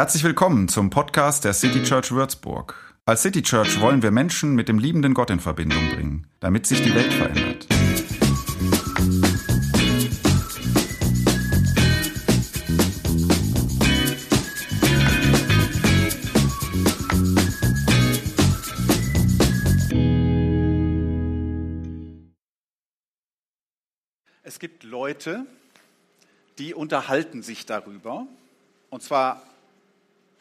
Herzlich willkommen zum Podcast der City Church Würzburg. Als City Church wollen wir Menschen mit dem liebenden Gott in Verbindung bringen, damit sich die Welt verändert. Es gibt Leute, die unterhalten sich darüber, und zwar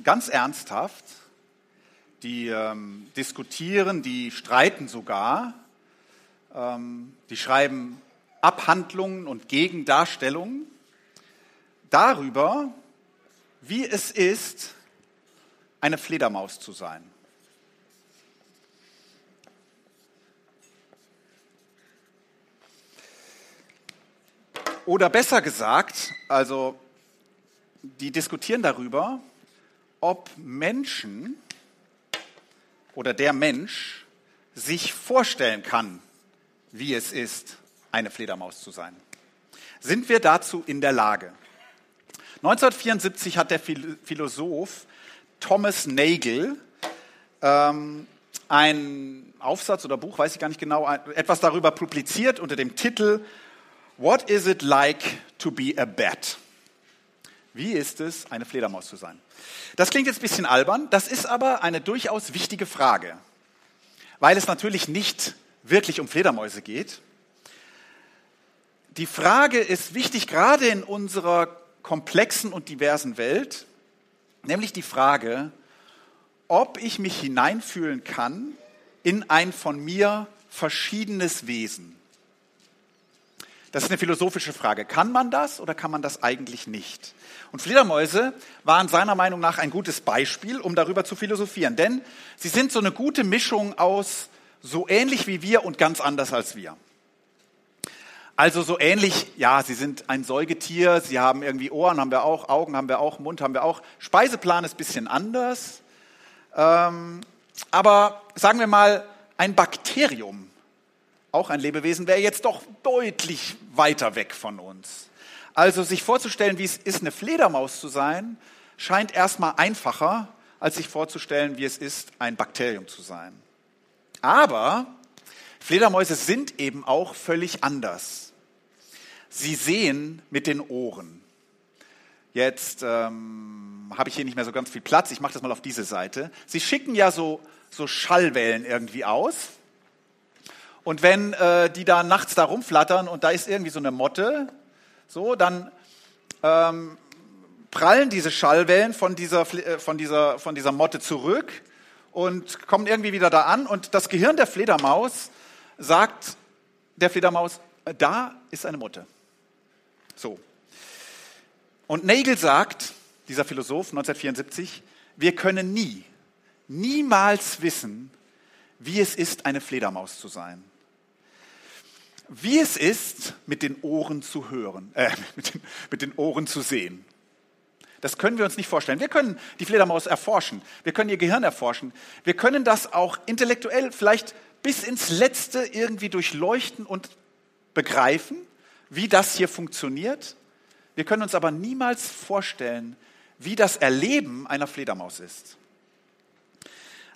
ganz ernsthaft, die ähm, diskutieren, die streiten sogar, ähm, die schreiben Abhandlungen und Gegendarstellungen darüber, wie es ist, eine Fledermaus zu sein. Oder besser gesagt, also die diskutieren darüber, ob Menschen oder der Mensch sich vorstellen kann, wie es ist, eine Fledermaus zu sein. Sind wir dazu in der Lage? 1974 hat der Philosoph Thomas Nagel ähm, einen Aufsatz oder Buch, weiß ich gar nicht genau, etwas darüber publiziert unter dem Titel What is it like to be a bat? Wie ist es, eine Fledermaus zu sein? Das klingt jetzt ein bisschen albern, das ist aber eine durchaus wichtige Frage, weil es natürlich nicht wirklich um Fledermäuse geht. Die Frage ist wichtig gerade in unserer komplexen und diversen Welt, nämlich die Frage, ob ich mich hineinfühlen kann in ein von mir verschiedenes Wesen. Das ist eine philosophische Frage. Kann man das oder kann man das eigentlich nicht? Und Fledermäuse waren seiner Meinung nach ein gutes Beispiel, um darüber zu philosophieren. Denn sie sind so eine gute Mischung aus so ähnlich wie wir und ganz anders als wir. Also so ähnlich, ja, sie sind ein Säugetier, sie haben irgendwie Ohren, haben wir auch, Augen haben wir auch, Mund haben wir auch. Speiseplan ist ein bisschen anders. Ähm, aber sagen wir mal, ein Bakterium auch ein Lebewesen, wäre jetzt doch deutlich weiter weg von uns. Also sich vorzustellen, wie es ist, eine Fledermaus zu sein, scheint erstmal einfacher, als sich vorzustellen, wie es ist, ein Bakterium zu sein. Aber Fledermäuse sind eben auch völlig anders. Sie sehen mit den Ohren. Jetzt ähm, habe ich hier nicht mehr so ganz viel Platz. Ich mache das mal auf diese Seite. Sie schicken ja so, so Schallwellen irgendwie aus. Und wenn äh, die da nachts da rumflattern und da ist irgendwie so eine Motte, so, dann ähm, prallen diese Schallwellen von dieser, äh, von, dieser, von dieser Motte zurück und kommen irgendwie wieder da an. Und das Gehirn der Fledermaus sagt der Fledermaus, äh, da ist eine Motte. So. Und Nagel sagt, dieser Philosoph 1974, wir können nie, niemals wissen, wie es ist, eine Fledermaus zu sein. Wie es ist, mit den Ohren zu hören, äh, mit, den, mit den Ohren zu sehen. Das können wir uns nicht vorstellen. Wir können die Fledermaus erforschen. Wir können ihr Gehirn erforschen. Wir können das auch intellektuell vielleicht bis ins Letzte irgendwie durchleuchten und begreifen, wie das hier funktioniert. Wir können uns aber niemals vorstellen, wie das Erleben einer Fledermaus ist.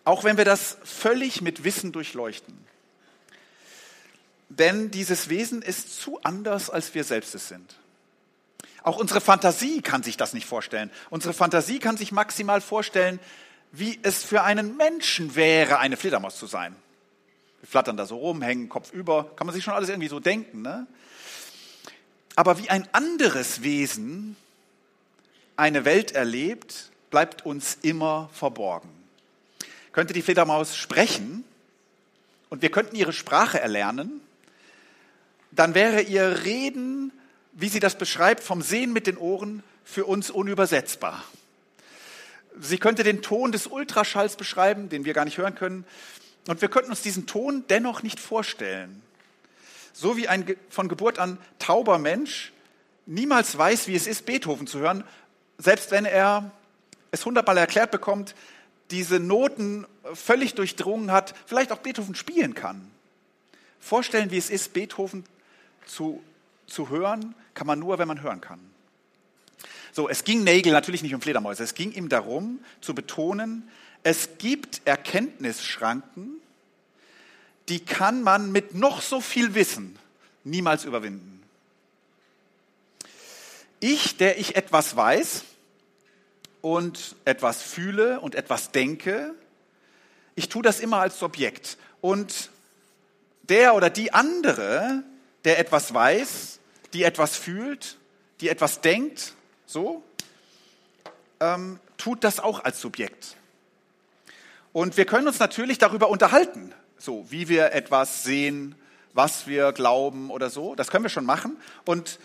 Auch wenn wir das völlig mit Wissen durchleuchten. Denn dieses Wesen ist zu anders, als wir selbst es sind. Auch unsere Fantasie kann sich das nicht vorstellen. Unsere Fantasie kann sich maximal vorstellen, wie es für einen Menschen wäre, eine Fledermaus zu sein. Wir flattern da so rum, hängen Kopf über, kann man sich schon alles irgendwie so denken. Ne? Aber wie ein anderes Wesen eine Welt erlebt, bleibt uns immer verborgen könnte die Fledermaus sprechen und wir könnten ihre Sprache erlernen, dann wäre ihr Reden, wie sie das beschreibt, vom Sehen mit den Ohren für uns unübersetzbar. Sie könnte den Ton des Ultraschalls beschreiben, den wir gar nicht hören können. Und wir könnten uns diesen Ton dennoch nicht vorstellen. So wie ein von Geburt an tauber Mensch niemals weiß, wie es ist, Beethoven zu hören, selbst wenn er es hundertmal erklärt bekommt, diese Noten völlig durchdrungen hat, vielleicht auch Beethoven spielen kann. Vorstellen, wie es ist, Beethoven zu, zu hören, kann man nur, wenn man hören kann. So, es ging Nagel natürlich nicht um Fledermäuse. Es ging ihm darum, zu betonen, es gibt Erkenntnisschranken, die kann man mit noch so viel Wissen niemals überwinden. Ich, der ich etwas weiß und etwas fühle und etwas denke, ich tue das immer als Subjekt. Und der oder die andere, der etwas weiß, die etwas fühlt, die etwas denkt, so, ähm, tut das auch als Subjekt. Und wir können uns natürlich darüber unterhalten, so wie wir etwas sehen, was wir glauben oder so. Das können wir schon machen. Und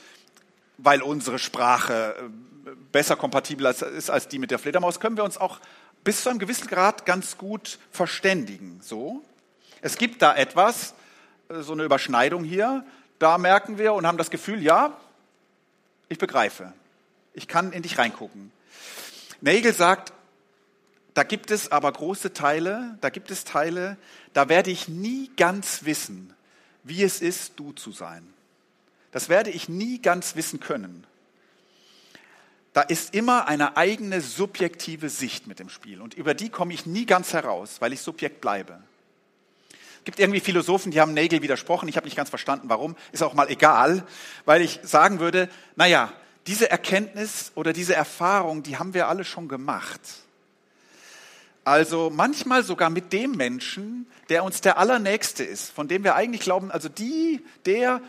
weil unsere Sprache äh, besser kompatibel ist als die mit der Fledermaus, können wir uns auch bis zu einem gewissen Grad ganz gut verständigen. So. Es gibt da etwas, äh, so eine Überschneidung hier, da merken wir und haben das Gefühl, ja, ich begreife. Ich kann in dich reingucken. Nagel sagt, da gibt es aber große Teile, da gibt es Teile, da werde ich nie ganz wissen, wie es ist, du zu sein. Das werde ich nie ganz wissen können. Da ist immer eine eigene subjektive Sicht mit dem Spiel und über die komme ich nie ganz heraus, weil ich Subjekt bleibe. Es gibt irgendwie Philosophen, die haben Nagel widersprochen. Ich habe nicht ganz verstanden, warum. Ist auch mal egal, weil ich sagen würde, naja, diese Erkenntnis oder diese Erfahrung, die haben wir alle schon gemacht. Also manchmal sogar mit dem Menschen, der uns der Allernächste ist, von dem wir eigentlich glauben, also die, der,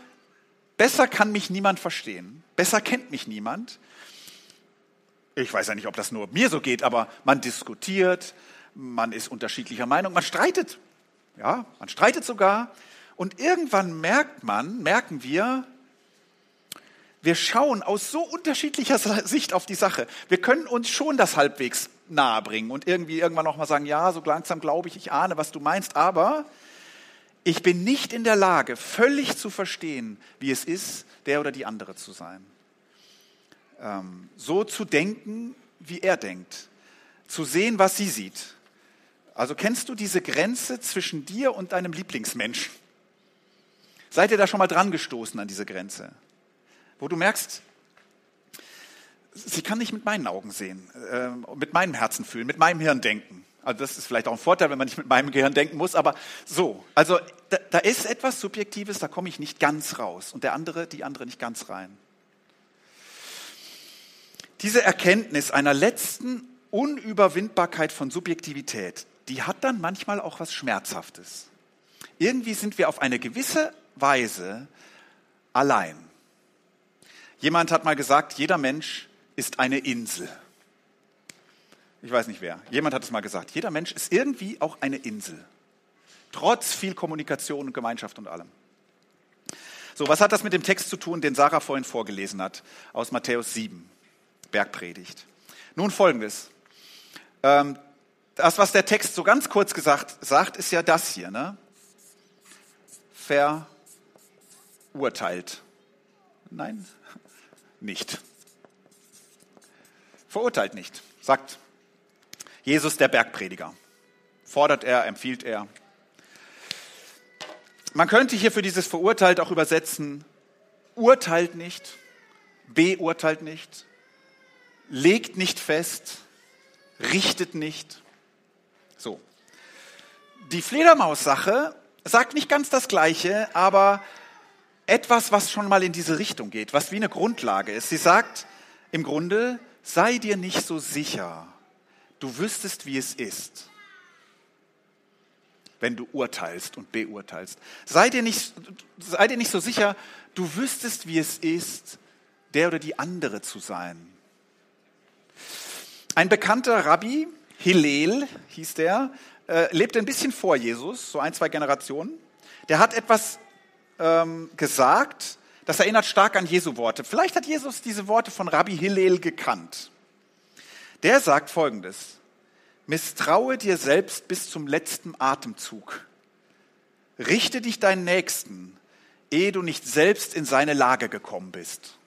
besser kann mich niemand verstehen, besser kennt mich niemand. Ich weiß ja nicht, ob das nur mir so geht, aber man diskutiert, man ist unterschiedlicher Meinung, man streitet. Ja, man streitet sogar. Und irgendwann merkt man, merken wir, wir schauen aus so unterschiedlicher Sicht auf die Sache. Wir können uns schon das halbwegs nahe bringen und irgendwie irgendwann noch mal sagen, ja, so langsam glaube ich, ich ahne, was du meinst, aber ich bin nicht in der Lage, völlig zu verstehen, wie es ist, der oder die andere zu sein. Ähm, so zu denken, wie er denkt, zu sehen, was sie sieht. Also kennst du diese Grenze zwischen dir und deinem Lieblingsmensch? Seid ihr da schon mal dran gestoßen an diese Grenze? Wo du merkst, sie kann nicht mit meinen Augen sehen, äh, mit meinem Herzen fühlen, mit meinem Hirn denken. Also das ist vielleicht auch ein Vorteil, wenn man nicht mit meinem Gehirn denken muss, aber so. Also da, da ist etwas Subjektives, da komme ich nicht ganz raus und der andere, die andere nicht ganz rein. Diese Erkenntnis einer letzten Unüberwindbarkeit von Subjektivität, die hat dann manchmal auch was Schmerzhaftes. Irgendwie sind wir auf eine gewisse Weise allein. Jemand hat mal gesagt, jeder Mensch ist eine Insel. Ich weiß nicht wer. Jemand hat es mal gesagt. Jeder Mensch ist irgendwie auch eine Insel. Trotz viel Kommunikation und Gemeinschaft und allem. So, was hat das mit dem Text zu tun, den Sarah vorhin vorgelesen hat, aus Matthäus 7, Bergpredigt? Nun folgendes. Ähm, das, was der Text so ganz kurz gesagt sagt, ist ja das hier. Ne? Verurteilt. Nein, nicht verurteilt nicht, sagt Jesus der Bergprediger. Fordert er, empfiehlt er. Man könnte hier für dieses verurteilt auch übersetzen, urteilt nicht, beurteilt nicht, legt nicht fest, richtet nicht. So. Die Fledermaus-Sache sagt nicht ganz das Gleiche, aber etwas, was schon mal in diese Richtung geht, was wie eine Grundlage ist. Sie sagt im Grunde, sei dir nicht so sicher, du wüsstest, wie es ist, wenn du urteilst und beurteilst. Sei dir nicht, sei dir nicht so sicher, du wüsstest, wie es ist, der oder die andere zu sein. Ein bekannter Rabbi, Hillel hieß der, äh, lebte ein bisschen vor Jesus, so ein, zwei Generationen. Der hat etwas ähm, gesagt, das erinnert stark an Jesu Worte. Vielleicht hat Jesus diese Worte von Rabbi Hillel gekannt. Der sagt Folgendes. Misstraue dir selbst bis zum letzten Atemzug. Richte dich deinen Nächsten, ehe du nicht selbst in seine Lage gekommen bist.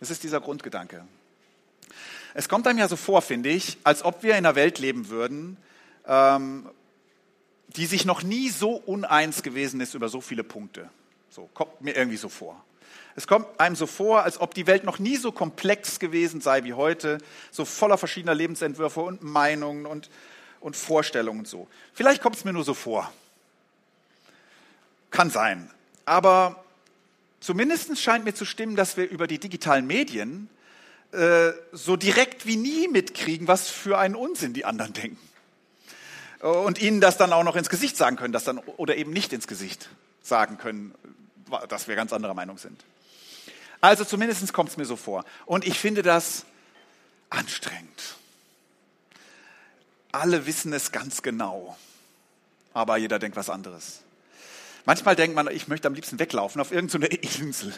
Das ist dieser Grundgedanke. Es kommt einem ja so vor, finde ich, als ob wir in einer Welt leben würden, ähm, die sich noch nie so uneins gewesen ist über so viele Punkte. So kommt mir irgendwie so vor. Es kommt einem so vor, als ob die Welt noch nie so komplex gewesen sei wie heute, so voller verschiedener Lebensentwürfe und Meinungen und, und Vorstellungen und so. Vielleicht kommt es mir nur so vor. Kann sein. Aber zumindest scheint mir zu stimmen, dass wir über die digitalen Medien äh, so direkt wie nie mitkriegen, was für einen Unsinn die anderen denken. Und ihnen das dann auch noch ins Gesicht sagen können, das dann oder eben nicht ins Gesicht sagen können, dass wir ganz anderer Meinung sind. Also zumindest kommt es mir so vor. Und ich finde das anstrengend. Alle wissen es ganz genau, aber jeder denkt was anderes. Manchmal denkt man, ich möchte am liebsten weglaufen auf irgendeine Insel.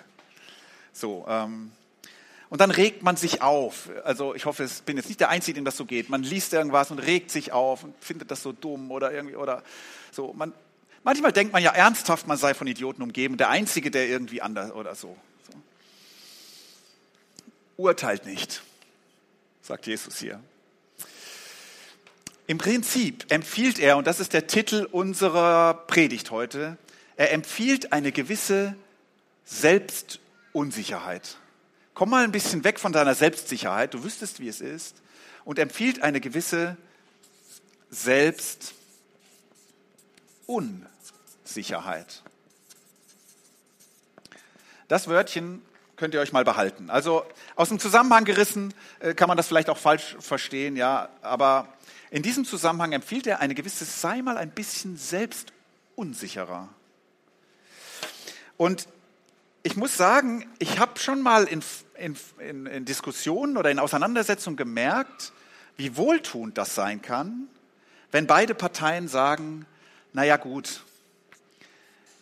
So, ähm, und dann regt man sich auf. Also ich hoffe, ich bin jetzt nicht der Einzige, dem das so geht. Man liest irgendwas und regt sich auf und findet das so dumm oder irgendwie oder so. Man, manchmal denkt man ja ernsthaft, man sei von Idioten umgeben, der Einzige, der irgendwie anders oder so. so. Urteilt nicht, sagt Jesus hier. Im Prinzip empfiehlt er, und das ist der Titel unserer Predigt heute, er empfiehlt eine gewisse Selbstunsicherheit. Komm mal ein bisschen weg von deiner Selbstsicherheit, du wüsstest, wie es ist, und empfiehlt eine gewisse Selbstunsicherheit. Das Wörtchen könnt ihr euch mal behalten. Also aus dem Zusammenhang gerissen äh, kann man das vielleicht auch falsch verstehen, ja, aber in diesem Zusammenhang empfiehlt er eine gewisse, sei mal ein bisschen selbstunsicherer. Und ich muss sagen, ich habe schon mal in, in, in, Diskussionen oder in Auseinandersetzungen gemerkt, wie wohltuend das sein kann, wenn beide Parteien sagen, naja gut,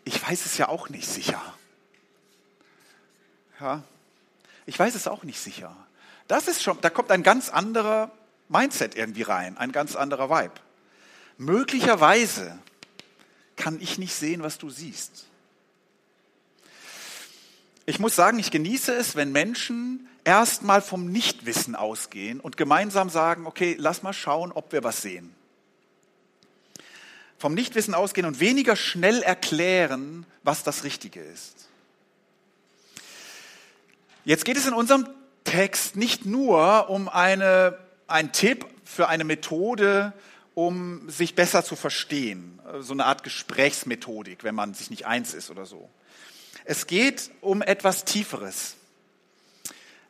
ich weiß es ja auch nicht sicher. Ja, ich weiß es auch nicht sicher. Das ist schon, da kommt ein ganz anderer Mindset irgendwie rein, ein ganz anderer Vibe. Möglicherweise kann ich nicht sehen, was du siehst ich muss sagen, ich genieße es, wenn Menschen erstmal vom Nichtwissen ausgehen und gemeinsam sagen, okay, lass mal schauen, ob wir was sehen. Vom Nichtwissen ausgehen und weniger schnell erklären, was das Richtige ist. Jetzt geht es in unserem Text nicht nur um eine, einen Tipp für eine Methode, um sich besser zu verstehen, so eine Art Gesprächsmethodik, wenn man sich nicht eins ist oder so. Es geht um etwas Tieferes.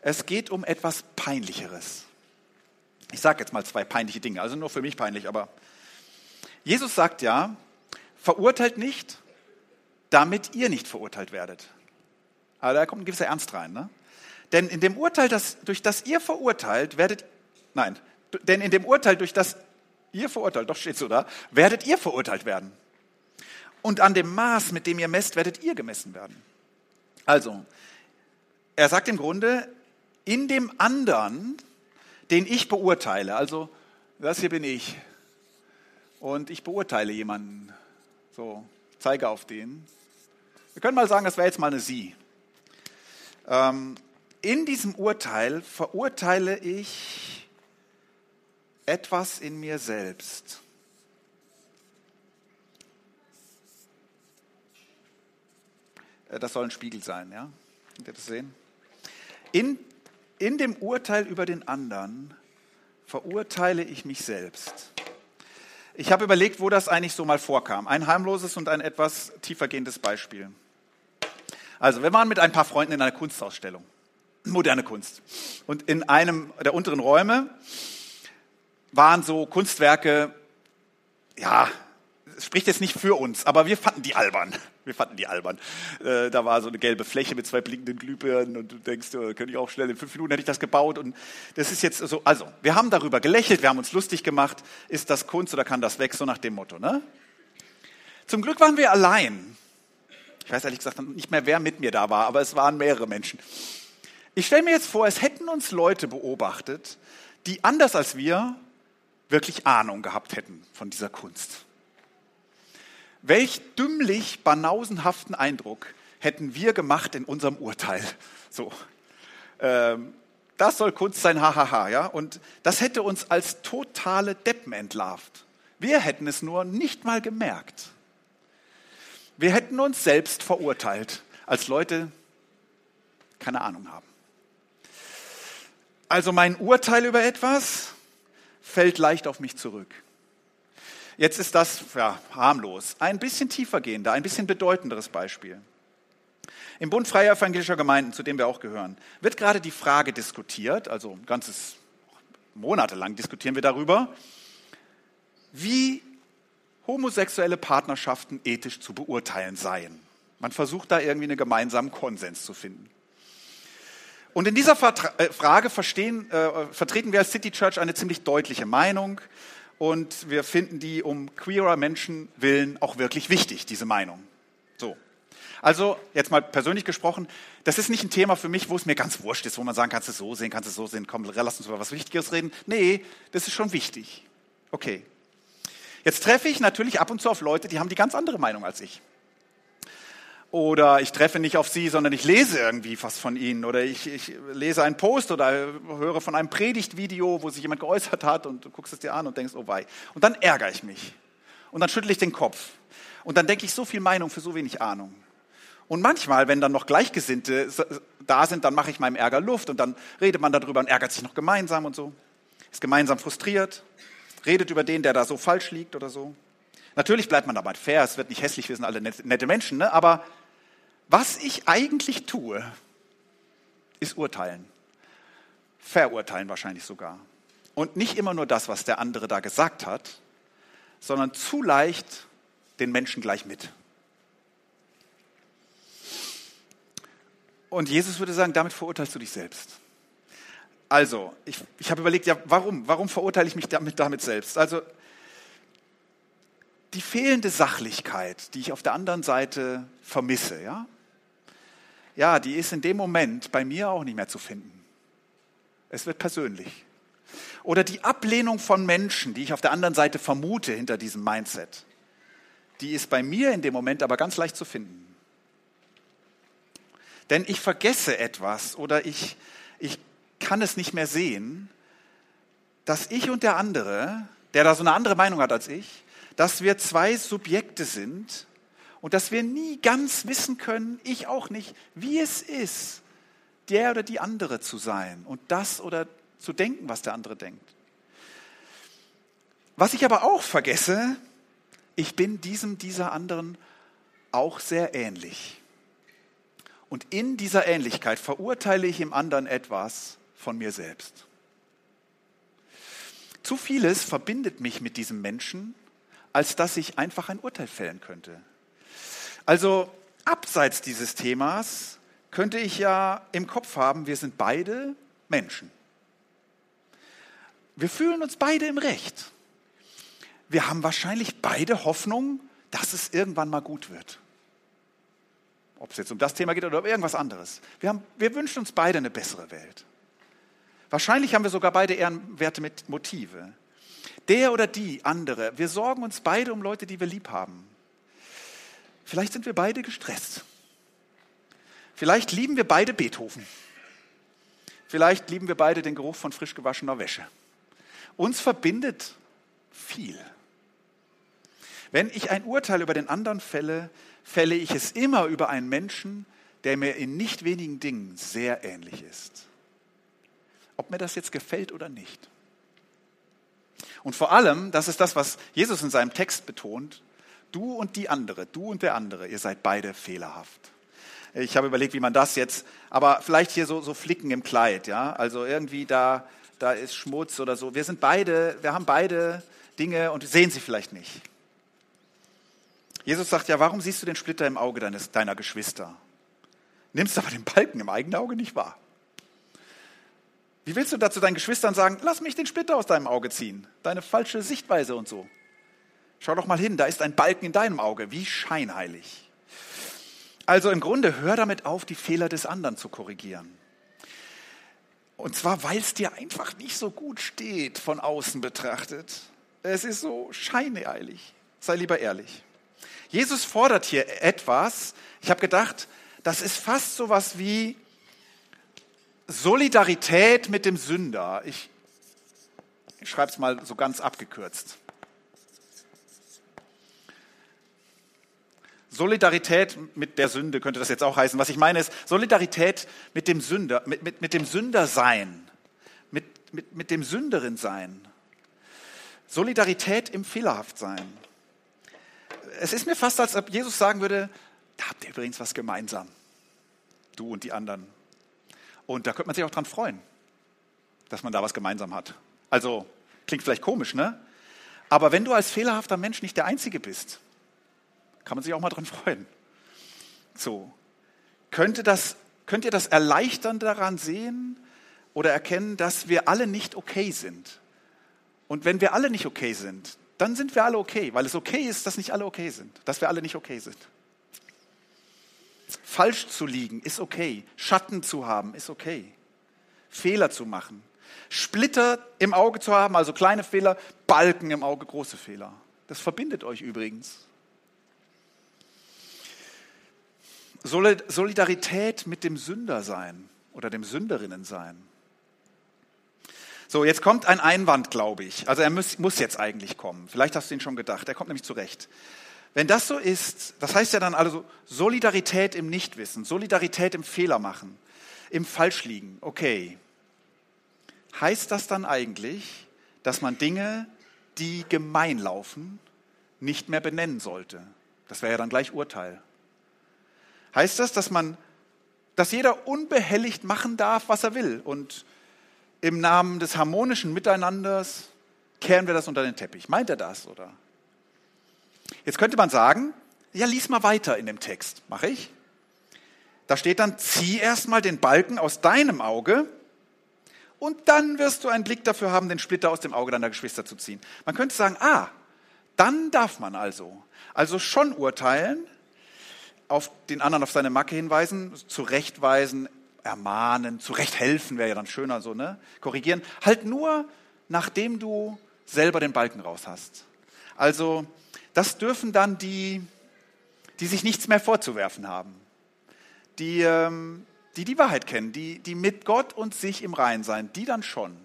Es geht um etwas Peinlicheres. Ich sage jetzt mal zwei peinliche Dinge, also nur für mich peinlich, aber Jesus sagt ja, verurteilt nicht, damit ihr nicht verurteilt werdet. Aber da kommt ein gewisser Ernst rein. Ne? Denn in dem Urteil, das, durch das ihr verurteilt, werdet, nein, denn in dem Urteil, durch das ihr verurteilt, doch steht so da, werdet ihr verurteilt werden und an dem Maß, mit dem ihr messt, werdet ihr gemessen werden. Also, er sagt im Grunde, in dem anderen, den ich beurteile, also das hier bin ich und ich beurteile jemanden, so, zeige auf den. Wir können mal sagen, das wäre jetzt mal eine Sie. Ähm, in diesem Urteil verurteile ich etwas in mir selbst. Das soll ein Spiegel sein, ja? Könnt ihr das sehen? In, in dem Urteil über den anderen verurteile ich mich selbst. Ich habe überlegt, wo das eigentlich so mal vorkam. Ein harmloses und ein etwas tiefergehendes Beispiel. Also, wir waren mit ein paar Freunden in einer Kunstausstellung, moderne Kunst. Und in einem der unteren Räume waren so Kunstwerke, ja, spricht jetzt nicht für uns, aber wir fanden die albern. Wir fanden die albern. Äh, da war so eine gelbe Fläche mit zwei blinkenden Glühbirnen und du denkst, oh, könnte ich auch schnell, in fünf Minuten hätte ich das gebaut. Und das ist jetzt so, also, wir haben darüber gelächelt, wir haben uns lustig gemacht. Ist das Kunst oder kann das weg? So nach dem Motto, ne? Zum Glück waren wir allein. Ich weiß ehrlich gesagt nicht mehr, wer mit mir da war, aber es waren mehrere Menschen. Ich stelle mir jetzt vor, es hätten uns Leute beobachtet, die anders als wir wirklich Ahnung gehabt hätten von dieser Kunst. Welch dümmlich banausenhaften Eindruck hätten wir gemacht in unserem Urteil. So. Ähm, das soll Kunst sein, hahaha, ja. Und das hätte uns als totale Deppen entlarvt. Wir hätten es nur nicht mal gemerkt. Wir hätten uns selbst verurteilt als Leute, keine Ahnung haben. Also mein Urteil über etwas fällt leicht auf mich zurück. Jetzt ist das ja, harmlos. Ein bisschen tiefergehender, ein bisschen bedeutenderes Beispiel. Im Bund freier evangelischer Gemeinden, zu dem wir auch gehören, wird gerade die Frage diskutiert, also ein ganzes monatelang diskutieren wir darüber, wie homosexuelle Partnerschaften ethisch zu beurteilen seien. Man versucht da irgendwie einen gemeinsamen Konsens zu finden. Und in dieser äh, Frage verstehen, äh, vertreten wir als City Church eine ziemlich deutliche Meinung und wir finden die um queerer Menschen willen auch wirklich wichtig, diese Meinung. So. Also, jetzt mal persönlich gesprochen, das ist nicht ein Thema für mich, wo es mir ganz wurscht ist, wo man sagen, kannst du es so sehen, kannst du es so sehen, komm, lass uns über was Wichtiges reden. Nee, das ist schon wichtig. Okay. Jetzt treffe ich natürlich ab und zu auf Leute, die haben die ganz andere Meinung als ich oder ich treffe nicht auf sie, sondern ich lese irgendwie was von ihnen oder ich, ich lese einen Post oder höre von einem Predigtvideo, wo sich jemand geäußert hat und du guckst es dir an und denkst, oh wei. Und dann ärgere ich mich und dann schüttle ich den Kopf und dann denke ich so viel Meinung für so wenig Ahnung. Und manchmal, wenn dann noch Gleichgesinnte da sind, dann mache ich meinem Ärger Luft und dann redet man darüber und ärgert sich noch gemeinsam und so. Ist gemeinsam frustriert, redet über den, der da so falsch liegt oder so. Natürlich bleibt man dabei fair, es wird nicht hässlich, wir sind alle nette Menschen, ne? aber was ich eigentlich tue, ist urteilen. Verurteilen wahrscheinlich sogar. Und nicht immer nur das, was der andere da gesagt hat, sondern zu leicht den Menschen gleich mit. Und Jesus würde sagen, damit verurteilst du dich selbst. Also, ich, ich habe überlegt, ja, warum? Warum verurteile ich mich damit, damit selbst? Also, die fehlende Sachlichkeit, die ich auf der anderen Seite vermisse, ja, ja, die ist in dem Moment bei mir auch nicht mehr zu finden. Es wird persönlich. Oder die Ablehnung von Menschen, die ich auf der anderen Seite vermute hinter diesem Mindset, die ist bei mir in dem Moment aber ganz leicht zu finden. Denn ich vergesse etwas oder ich, ich kann es nicht mehr sehen, dass ich und der andere, der da so eine andere Meinung hat als ich, dass wir zwei Subjekte sind und dass wir nie ganz wissen können, ich auch nicht, wie es ist, der oder die andere zu sein und das oder zu denken, was der andere denkt. Was ich aber auch vergesse, ich bin diesem, dieser anderen auch sehr ähnlich. Und in dieser Ähnlichkeit verurteile ich im anderen etwas von mir selbst. Zu vieles verbindet mich mit diesem Menschen, als dass ich einfach ein Urteil fällen könnte. Also abseits dieses Themas könnte ich ja im Kopf haben, wir sind beide Menschen. Wir fühlen uns beide im Recht. Wir haben wahrscheinlich beide Hoffnung, dass es irgendwann mal gut wird. Ob es jetzt um das Thema geht oder um irgendwas anderes. Wir, haben, wir wünschen uns beide eine bessere Welt. Wahrscheinlich haben wir sogar beide ehrenwerte Motive. Der oder die andere. Wir sorgen uns beide um Leute, die wir lieb haben. Vielleicht sind wir beide gestresst. Vielleicht lieben wir beide Beethoven. Vielleicht lieben wir beide den Geruch von frisch gewaschener Wäsche. Uns verbindet viel. Wenn ich ein Urteil über den anderen fälle, fälle ich es immer über einen Menschen, der mir in nicht wenigen Dingen sehr ähnlich ist. Ob mir das jetzt gefällt oder nicht. Und vor allem, das ist das, was Jesus in seinem Text betont, du und die andere, du und der andere, ihr seid beide fehlerhaft. Ich habe überlegt, wie man das jetzt, aber vielleicht hier so, so Flicken im Kleid, ja, also irgendwie da, da ist Schmutz oder so. Wir sind beide, wir haben beide Dinge und sehen sie vielleicht nicht. Jesus sagt ja, warum siehst du den Splitter im Auge deines, deiner Geschwister? Nimmst aber den Balken im eigenen Auge nicht wahr. Wie willst du dazu deinen Geschwistern sagen, lass mich den Splitter aus deinem Auge ziehen? Deine falsche Sichtweise und so. Schau doch mal hin, da ist ein Balken in deinem Auge, wie scheinheilig. Also im Grunde hör damit auf, die Fehler des anderen zu korrigieren. Und zwar, weil es dir einfach nicht so gut steht von außen betrachtet. Es ist so scheinheilig. Sei lieber ehrlich. Jesus fordert hier etwas. Ich habe gedacht, das ist fast so was wie Solidarität mit dem Sünder. Ich, ich schreibe es mal so ganz abgekürzt. Solidarität mit der Sünde könnte das jetzt auch heißen. Was ich meine ist Solidarität mit dem Sünder, mit, mit, mit dem Sündersein, mit, mit, mit dem Sünderin-Sein. Solidarität im Fehlerhaftsein. Es ist mir fast, als ob Jesus sagen würde, da habt ihr übrigens was gemeinsam. Du und die anderen. Und da könnte man sich auch dran freuen, dass man da was gemeinsam hat. Also, klingt vielleicht komisch, ne? Aber wenn du als fehlerhafter Mensch nicht der Einzige bist, kann man sich auch mal dran freuen. So. Könnte das, könnt ihr das Erleichtern daran sehen oder erkennen, dass wir alle nicht okay sind? Und wenn wir alle nicht okay sind, dann sind wir alle okay, weil es okay ist, dass nicht alle okay sind, dass wir alle nicht okay sind. Falsch zu liegen ist okay, Schatten zu haben ist okay, Fehler zu machen, Splitter im Auge zu haben, also kleine Fehler, Balken im Auge, große Fehler. Das verbindet euch übrigens. Solidarität mit dem Sünder sein oder dem Sünderinnen sein. So, jetzt kommt ein Einwand, glaube ich. Also er muss, muss jetzt eigentlich kommen. Vielleicht hast du ihn schon gedacht. Er kommt nämlich zurecht. Wenn das so ist, das heißt ja dann also Solidarität im Nichtwissen, Solidarität im Fehlermachen, im Falschliegen. Okay. Heißt das dann eigentlich, dass man Dinge, die gemein laufen, nicht mehr benennen sollte? Das wäre ja dann gleich Urteil. Heißt das, dass man, dass jeder unbehelligt machen darf, was er will und im Namen des harmonischen Miteinanders kehren wir das unter den Teppich. Meint er das, oder? Jetzt könnte man sagen, ja, lies mal weiter in dem Text. Mache ich. Da steht dann, zieh erstmal den Balken aus deinem Auge und dann wirst du einen Blick dafür haben, den Splitter aus dem Auge deiner Geschwister zu ziehen. Man könnte sagen, ah, dann darf man also. Also schon urteilen, auf den anderen auf seine Macke hinweisen, zurechtweisen, ermahnen, zurecht helfen wäre ja dann schöner so, ne? Korrigieren. Halt nur, nachdem du selber den Balken raus hast. Also, das dürfen dann die, die sich nichts mehr vorzuwerfen haben. Die, ähm, die die Wahrheit kennen, die, die mit Gott und sich im Rein sein, die dann schon.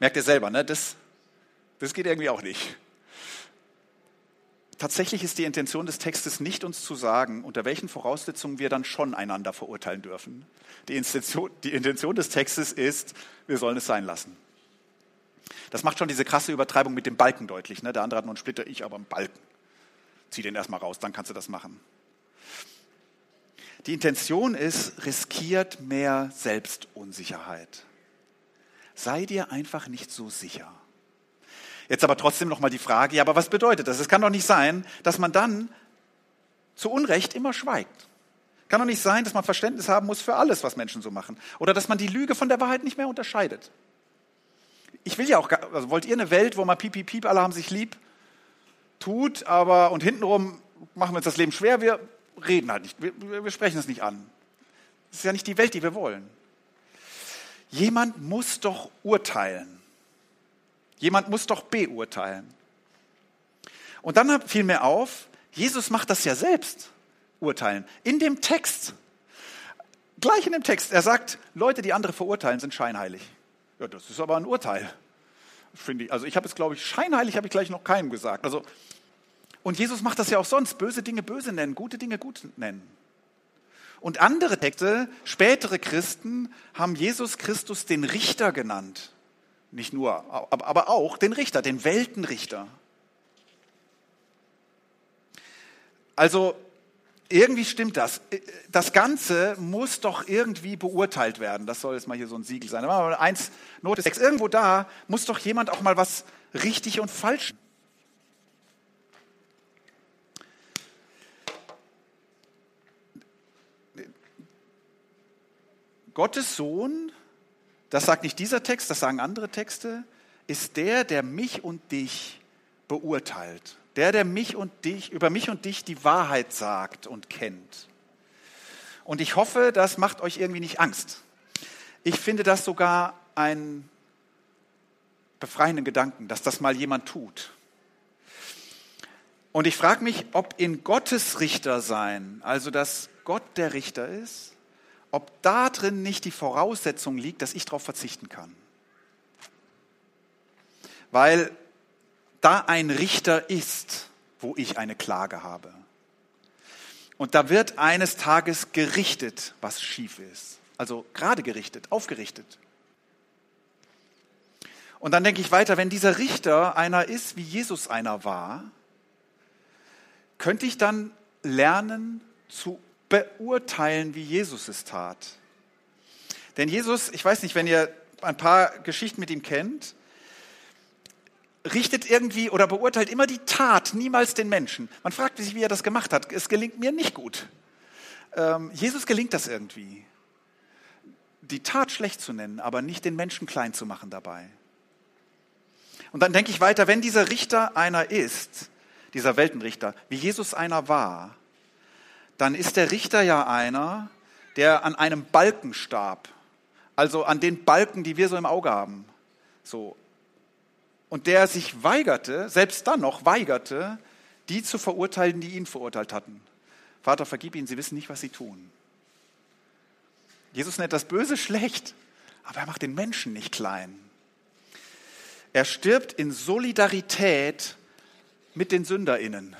Merkt ihr selber, ne? Das, das geht irgendwie auch nicht. Tatsächlich ist die Intention des Textes nicht uns zu sagen, unter welchen Voraussetzungen wir dann schon einander verurteilen dürfen. Die Intention, die Intention des Textes ist, wir sollen es sein lassen. Das macht schon diese krasse Übertreibung mit dem Balken deutlich. Ne? Der andere hat nur einen Splitter, ich aber einen Balken. Zieh den erstmal raus, dann kannst du das machen. Die Intention ist, riskiert mehr Selbstunsicherheit. Sei dir einfach nicht so sicher. Jetzt aber trotzdem noch mal die Frage, ja, aber was bedeutet das? Es kann doch nicht sein, dass man dann zu Unrecht immer schweigt. Kann doch nicht sein, dass man Verständnis haben muss für alles, was Menschen so machen. Oder dass man die Lüge von der Wahrheit nicht mehr unterscheidet. Ich will ja auch, also wollt ihr eine Welt, wo man piep, piep, piep, alle haben sich lieb, tut, aber und hintenrum machen wir uns das Leben schwer, wir reden halt nicht, wir, wir sprechen es nicht an. Das ist ja nicht die Welt, die wir wollen. Jemand muss doch urteilen. Jemand muss doch beurteilen. Und dann fiel mir auf, Jesus macht das ja selbst, urteilen. In dem Text. Gleich in dem Text. Er sagt, Leute, die andere verurteilen, sind scheinheilig. Ja, das ist aber ein Urteil. Finde ich. Also ich habe es, glaube ich, scheinheilig habe ich gleich noch keinem gesagt. Also, und Jesus macht das ja auch sonst. Böse Dinge böse nennen, gute Dinge gut nennen. Und andere Texte, spätere Christen, haben Jesus Christus den Richter genannt. Nicht nur, aber auch den Richter, den Weltenrichter. Also irgendwie stimmt das. Das Ganze muss doch irgendwie beurteilt werden. Das soll jetzt mal hier so ein Siegel sein. Aber eins, Note 6, irgendwo da muss doch jemand auch mal was richtig und falsch. Gottes Sohn das sagt nicht dieser Text, das sagen andere Texte, ist der, der mich und dich beurteilt. Der, der mich und dich, über mich und dich die Wahrheit sagt und kennt. Und ich hoffe, das macht euch irgendwie nicht Angst. Ich finde das sogar einen befreienden Gedanken, dass das mal jemand tut. Und ich frage mich, ob in Gottes Richter sein, also dass Gott der Richter ist, ob da drin nicht die Voraussetzung liegt, dass ich darauf verzichten kann. Weil da ein Richter ist, wo ich eine Klage habe. Und da wird eines Tages gerichtet, was schief ist. Also gerade gerichtet, aufgerichtet. Und dann denke ich weiter, wenn dieser Richter einer ist, wie Jesus einer war, könnte ich dann lernen zu beurteilen, wie Jesus es tat. Denn Jesus, ich weiß nicht, wenn ihr ein paar Geschichten mit ihm kennt, richtet irgendwie oder beurteilt immer die Tat, niemals den Menschen. Man fragt sich, wie er das gemacht hat. Es gelingt mir nicht gut. Ähm, Jesus gelingt das irgendwie. Die Tat schlecht zu nennen, aber nicht den Menschen klein zu machen dabei. Und dann denke ich weiter, wenn dieser Richter einer ist, dieser Weltenrichter, wie Jesus einer war, dann ist der Richter ja einer, der an einem Balken starb. Also an den Balken, die wir so im Auge haben. So. Und der sich weigerte, selbst dann noch weigerte, die zu verurteilen, die ihn verurteilt hatten. Vater, vergib ihnen, sie wissen nicht, was sie tun. Jesus nennt das Böse schlecht, aber er macht den Menschen nicht klein. Er stirbt in Solidarität mit den SünderInnen.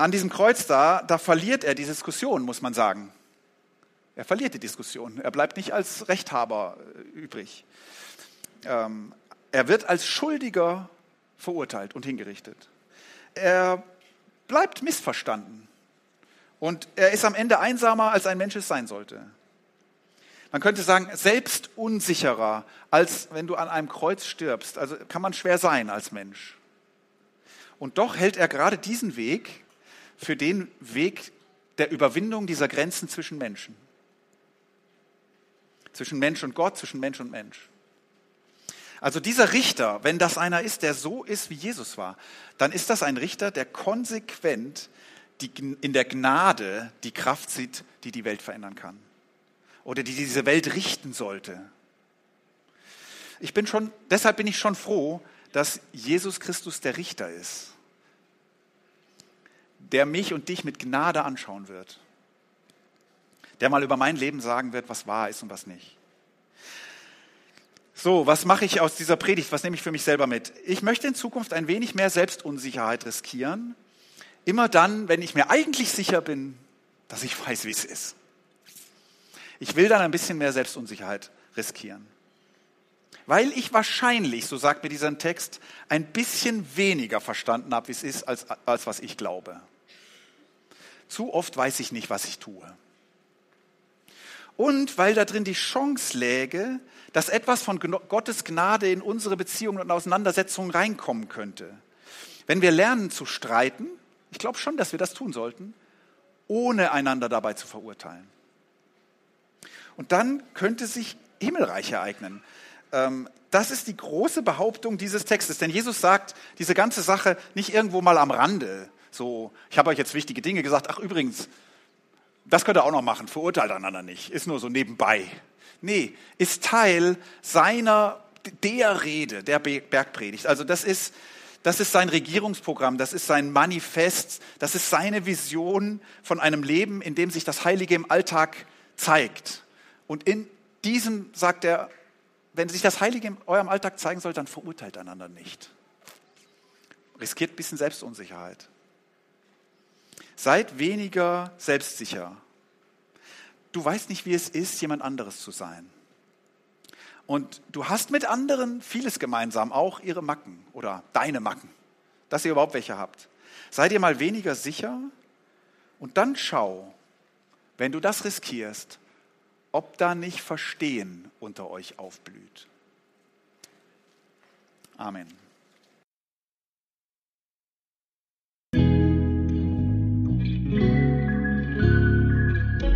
An diesem Kreuz da, da verliert er die Diskussion, muss man sagen. Er verliert die Diskussion. Er bleibt nicht als Rechthaber äh, übrig. Ähm, er wird als Schuldiger verurteilt und hingerichtet. Er bleibt missverstanden. Und er ist am Ende einsamer, als ein Mensch es sein sollte. Man könnte sagen, selbst unsicherer, als wenn du an einem Kreuz stirbst. Also kann man schwer sein als Mensch. Und doch hält er gerade diesen Weg für den Weg der Überwindung dieser Grenzen zwischen Menschen. Zwischen Mensch und Gott, zwischen Mensch und Mensch. Also dieser Richter, wenn das einer ist, der so ist, wie Jesus war, dann ist das ein Richter, der konsequent die, in der Gnade die Kraft sieht, die die Welt verändern kann oder die diese Welt richten sollte. Ich bin schon, deshalb bin ich schon froh, dass Jesus Christus der Richter ist, der mich und dich mit Gnade anschauen wird, der mal über mein Leben sagen wird, was wahr ist und was nicht. So, was mache ich aus dieser Predigt? Was nehme ich für mich selber mit? Ich möchte in Zukunft ein wenig mehr Selbstunsicherheit riskieren. Immer dann, wenn ich mir eigentlich sicher bin, dass ich weiß, wie es ist. Ich will dann ein bisschen mehr Selbstunsicherheit riskieren. Weil ich wahrscheinlich, so sagt mir dieser Text, ein bisschen weniger verstanden habe, wie es ist, als, als was ich glaube. Zu oft weiß ich nicht, was ich tue. Und weil da drin die Chance läge, dass etwas von Gottes Gnade in unsere Beziehungen und Auseinandersetzungen reinkommen könnte. Wenn wir lernen zu streiten, ich glaube schon, dass wir das tun sollten, ohne einander dabei zu verurteilen. Und dann könnte sich Himmelreich ereignen. Ähm, das ist die große Behauptung dieses Textes. Denn Jesus sagt diese ganze Sache nicht irgendwo mal am Rande. So, ich habe euch jetzt wichtige Dinge gesagt. Ach, übrigens, das könnt ihr auch noch machen. Verurteilt einander nicht. Ist nur so nebenbei. Nee, ist Teil seiner, der Rede, der Bergpredigt. Also das ist, das ist sein Regierungsprogramm, das ist sein Manifest, das ist seine Vision von einem Leben, in dem sich das Heilige im Alltag zeigt. Und in diesem sagt er, wenn sich das Heilige in eurem Alltag zeigen soll, dann verurteilt einander nicht. Riskiert ein bisschen Selbstunsicherheit. Seid weniger selbstsicher. Du weißt nicht, wie es ist, jemand anderes zu sein. Und du hast mit anderen vieles gemeinsam, auch ihre Macken oder deine Macken, dass ihr überhaupt welche habt. Seid ihr mal weniger sicher und dann schau, wenn du das riskierst, ob da nicht Verstehen unter euch aufblüht. Amen.